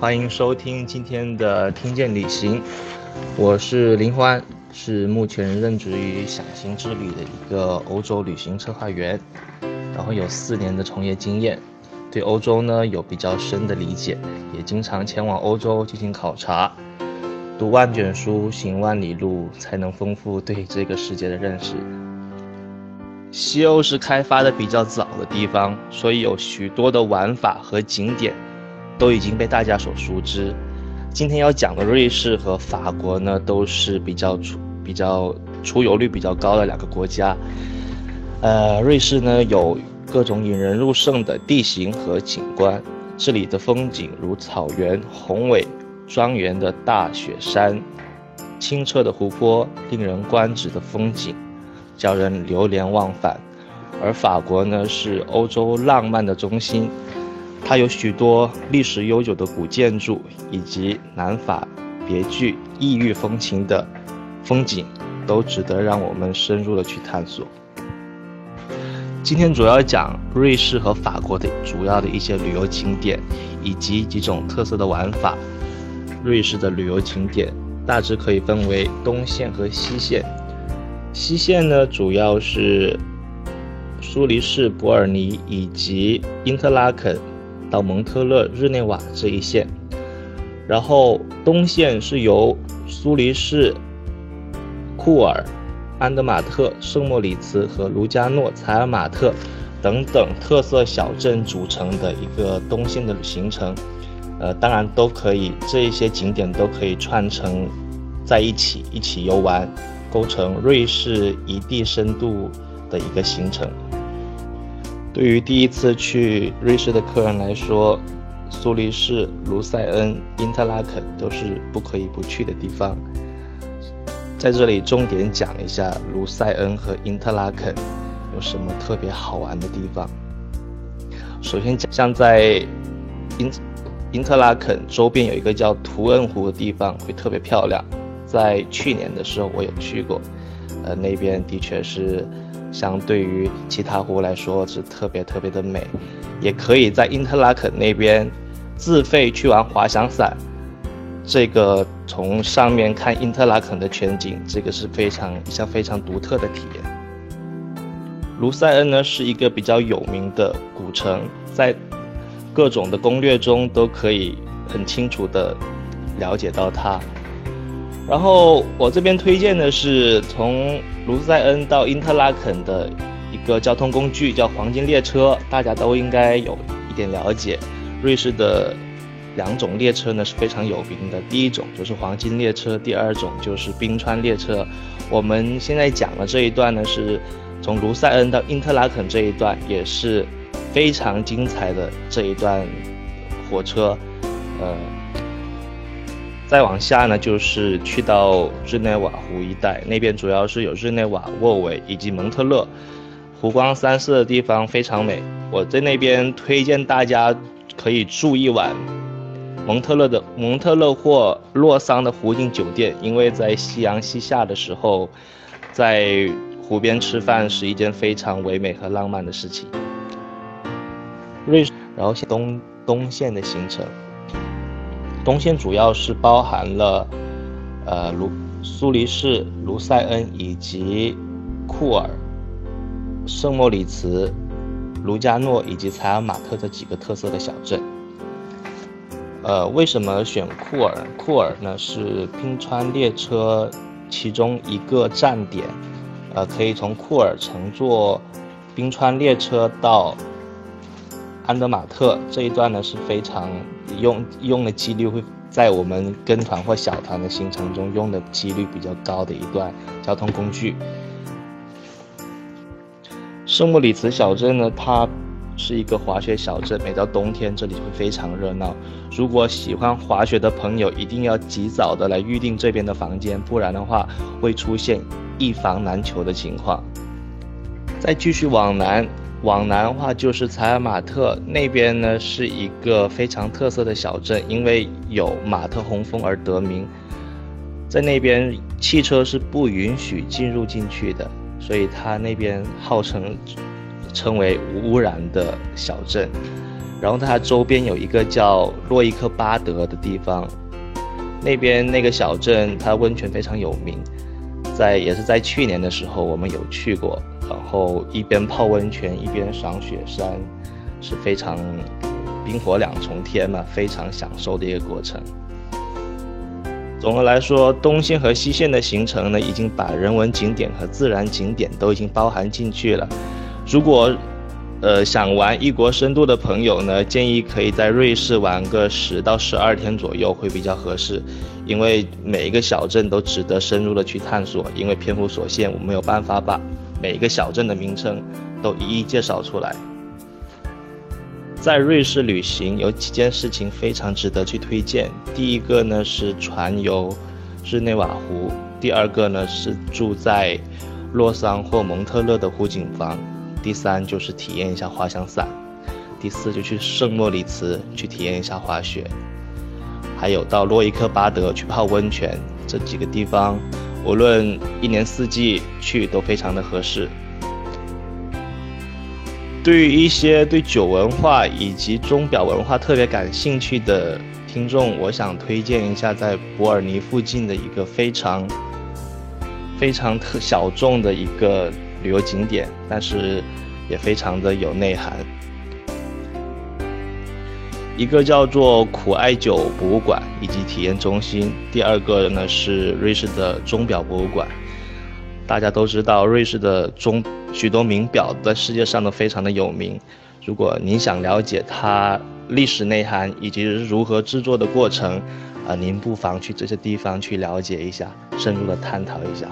欢迎收听今天的听见旅行，我是林欢，是目前任职于享行之旅的一个欧洲旅行策划员，然后有四年的从业经验，对欧洲呢有比较深的理解，也经常前往欧洲进行考察，读万卷书，行万里路，才能丰富对这个世界的认识。西欧是开发的比较早的地方，所以有许多的玩法和景点。都已经被大家所熟知。今天要讲的瑞士和法国呢，都是比较出比较出游率比较高的两个国家。呃，瑞士呢有各种引人入胜的地形和景观，这里的风景如草原、宏伟庄园的大雪山、清澈的湖泊、令人观止的风景，叫人流连忘返。而法国呢，是欧洲浪漫的中心。它有许多历史悠久的古建筑，以及南法别具异域风情的风景，都值得让我们深入的去探索。今天主要讲瑞士和法国的主要的一些旅游景点，以及几种特色的玩法。瑞士的旅游景点大致可以分为东线和西线。西线呢，主要是苏黎世、伯尔尼以及因特拉肯。到蒙特勒、日内瓦这一线，然后东线是由苏黎世、库尔、安德马特、圣莫里茨和卢加诺、采尔马特等等特色小镇组成的一个东线的行程。呃，当然都可以，这一些景点都可以串成在一起，一起游玩，构成瑞士一地深度的一个行程。对于第一次去瑞士的客人来说，苏黎世、卢塞恩、因特拉肯都是不可以不去的地方。在这里重点讲一下卢塞恩和因特拉肯有什么特别好玩的地方。首先讲，像在因因特拉肯周边有一个叫图恩湖的地方，会特别漂亮。在去年的时候我有去过，呃，那边的确是。相对于其他湖来说是特别特别的美，也可以在因特拉肯那边自费去玩滑翔伞，这个从上面看因特拉肯的全景，这个是非常一项非常独特的体验。卢塞恩呢是一个比较有名的古城，在各种的攻略中都可以很清楚的了解到它。然后我这边推荐的是从卢塞恩到因特拉肯的一个交通工具，叫黄金列车，大家都应该有一点了解。瑞士的两种列车呢是非常有名的，第一种就是黄金列车，第二种就是冰川列车。我们现在讲的这一段呢，是从卢塞恩到因特拉肯这一段，也是非常精彩的这一段火车，呃。再往下呢，就是去到日内瓦湖一带，那边主要是有日内瓦、沃韦以及蒙特勒，湖光山色的地方非常美。我在那边推荐大家可以住一晚蒙特勒的蒙特勒或洛桑的湖景酒店，因为在夕阳西下的时候，在湖边吃饭是一件非常唯美和浪漫的事情。瑞士，然后东东线的行程。东线主要是包含了，呃，卢苏黎世、卢塞恩以及库尔、圣莫里茨、卢加诺以及采尔马特这几个特色的小镇。呃，为什么选库尔？库尔呢是冰川列车其中一个站点，呃，可以从库尔乘坐冰川列车到。安德马特这一段呢是非常用用的几率会在我们跟团或小团的行程中用的几率比较高的一段交通工具。圣莫里茨小镇呢，它是一个滑雪小镇，每到冬天这里会非常热闹。如果喜欢滑雪的朋友，一定要及早的来预定这边的房间，不然的话会出现一房难求的情况。再继续往南。往南的话，就是采尔马特那边呢，是一个非常特色的小镇，因为有马特洪峰而得名。在那边，汽车是不允许进入进去的，所以它那边号称称为无污染的小镇。然后它周边有一个叫洛伊克巴德的地方，那边那个小镇它温泉非常有名，在也是在去年的时候我们有去过，然后一边泡温泉一边赏雪山，是非常冰火两重天嘛，非常享受的一个过程。总的来说，东线和西线的行程呢，已经把人文景点和自然景点都已经包含进去了。如果呃，想玩异国深度的朋友呢，建议可以在瑞士玩个十到十二天左右会比较合适，因为每一个小镇都值得深入的去探索。因为篇幅所限，我没有办法把每一个小镇的名称都一一介绍出来。在瑞士旅行有几件事情非常值得去推荐，第一个呢是船游日内瓦湖，第二个呢是住在洛桑或蒙特勒的湖景房。第三就是体验一下滑翔伞，第四就去圣莫里茨去体验一下滑雪，还有到洛伊克巴德去泡温泉，这几个地方无论一年四季去都非常的合适。对于一些对酒文化以及钟表文化特别感兴趣的听众，我想推荐一下在伯尔尼附近的一个非常非常特小众的一个。旅游景点，但是也非常的有内涵。一个叫做苦艾酒博物馆以及体验中心，第二个呢是瑞士的钟表博物馆。大家都知道，瑞士的钟许多名表在世界上都非常的有名。如果您想了解它历史内涵以及如何制作的过程，啊，您不妨去这些地方去了解一下，深入的探讨一下。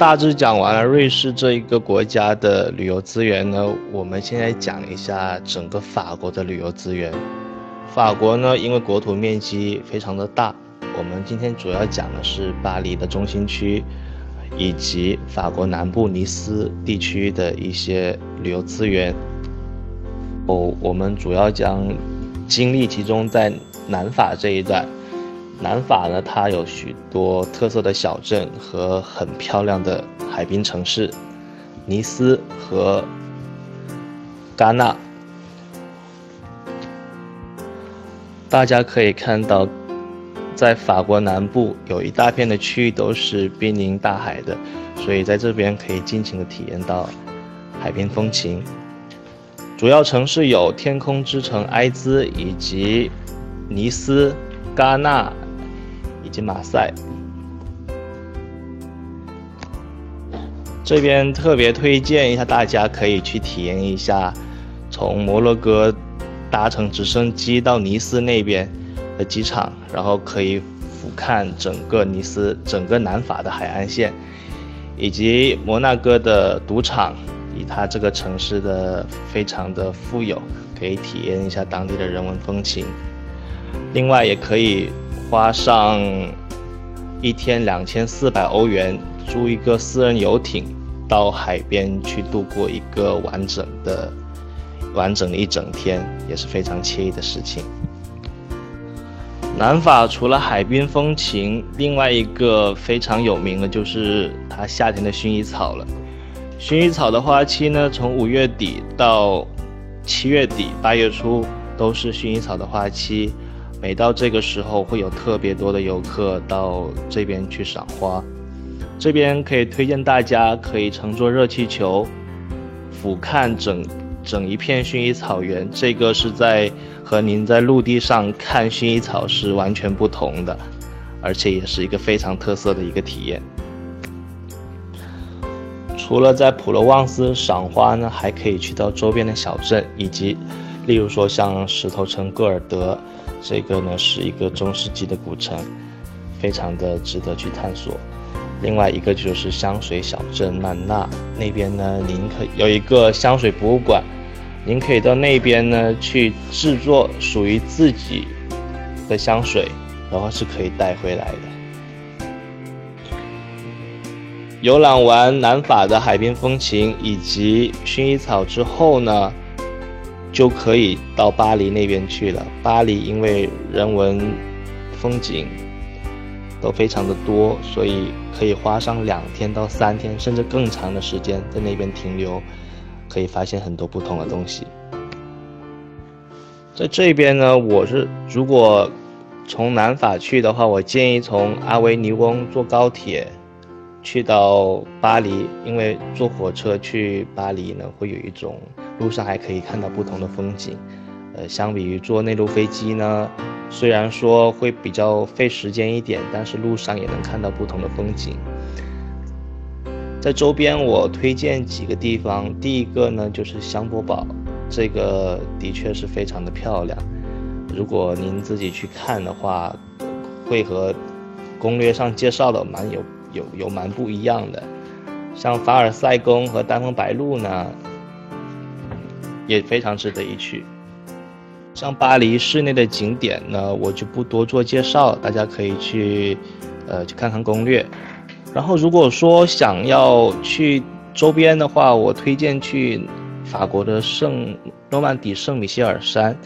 大致讲完了瑞士这一个国家的旅游资源呢，我们现在讲一下整个法国的旅游资源。法国呢，因为国土面积非常的大，我们今天主要讲的是巴黎的中心区，以及法国南部尼斯地区的一些旅游资源。哦，我们主要将精力集中在南法这一段。南法呢，它有许多特色的小镇和很漂亮的海滨城市，尼斯和戛纳。大家可以看到，在法国南部有一大片的区域都是濒临大海的，所以在这边可以尽情的体验到海边风情。主要城市有天空之城埃兹以及尼斯、戛纳。以及马赛，这边特别推荐一下，大家可以去体验一下，从摩洛哥搭乘直升机到尼斯那边的机场，然后可以俯瞰整个尼斯、整个南法的海岸线，以及摩纳哥的赌场，以它这个城市的非常的富有，可以体验一下当地的人文风情。另外，也可以。花上一天两千四百欧元租一个私人游艇，到海边去度过一个完整的、完整的一整天，也是非常惬意的事情。南法除了海滨风情，另外一个非常有名的就是它夏天的薰衣草了。薰衣草的花期呢，从五月底到七月底、八月初都是薰衣草的花期。每到这个时候，会有特别多的游客到这边去赏花。这边可以推荐大家可以乘坐热气球，俯瞰整整一片薰衣草原。这个是在和您在陆地上看薰衣草是完全不同的，而且也是一个非常特色的一个体验。除了在普罗旺斯赏花呢，还可以去到周边的小镇，以及例如说像石头城戈尔德。这个呢是一个中世纪的古城，非常的值得去探索。另外一个就是香水小镇曼纳那边呢，您可有一个香水博物馆，您可以到那边呢去制作属于自己的香水，然后是可以带回来的。游览完南法的海边风情以及薰衣草之后呢？就可以到巴黎那边去了。巴黎因为人文风景都非常的多，所以可以花上两天到三天，甚至更长的时间在那边停留。可以发现很多不同的东西。在这边呢，我是如果从南法去的话，我建议从阿维尼翁坐高铁去到巴黎，因为坐火车去巴黎呢，会有一种路上还可以看到不同的风景。呃，相比于坐内陆飞机呢，虽然说会比较费时间一点，但是路上也能看到不同的风景。在周边，我推荐几个地方，第一个呢就是香波堡。这个的确是非常的漂亮，如果您自己去看的话，会和攻略上介绍的蛮有有有蛮不一样的。像凡尔赛宫和丹峰白露呢，也非常值得一去。像巴黎市内的景点呢，我就不多做介绍，大家可以去呃去看看攻略。然后如果说想要去周边的话，我推荐去。法国的圣诺曼底圣米歇尔山，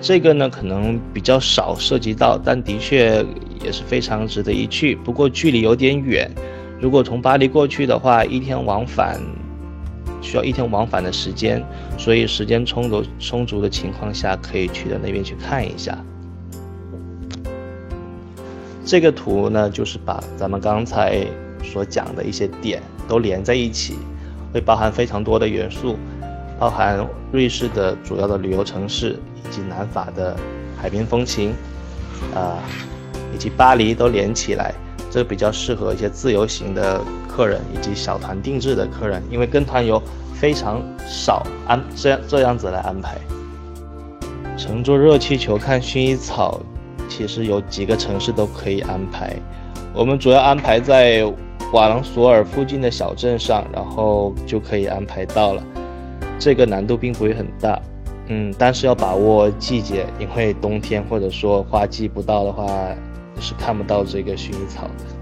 这个呢可能比较少涉及到，但的确也是非常值得一去。不过距离有点远，如果从巴黎过去的话，一天往返需要一天往返的时间，所以时间充足充足的情况下，可以去到那边去看一下。这个图呢，就是把咱们刚才所讲的一些点都连在一起，会包含非常多的元素。包含瑞士的主要的旅游城市，以及南法的海边风情，啊，以及巴黎都连起来，这比较适合一些自由行的客人以及小团定制的客人，因为跟团游非常少安这样这样子来安排。乘坐热气球看薰衣草，其实有几个城市都可以安排，我们主要安排在瓦朗索尔附近的小镇上，然后就可以安排到了。这个难度并不会很大，嗯，但是要把握季节，因为冬天或者说花季不到的话，是看不到这个薰衣草的。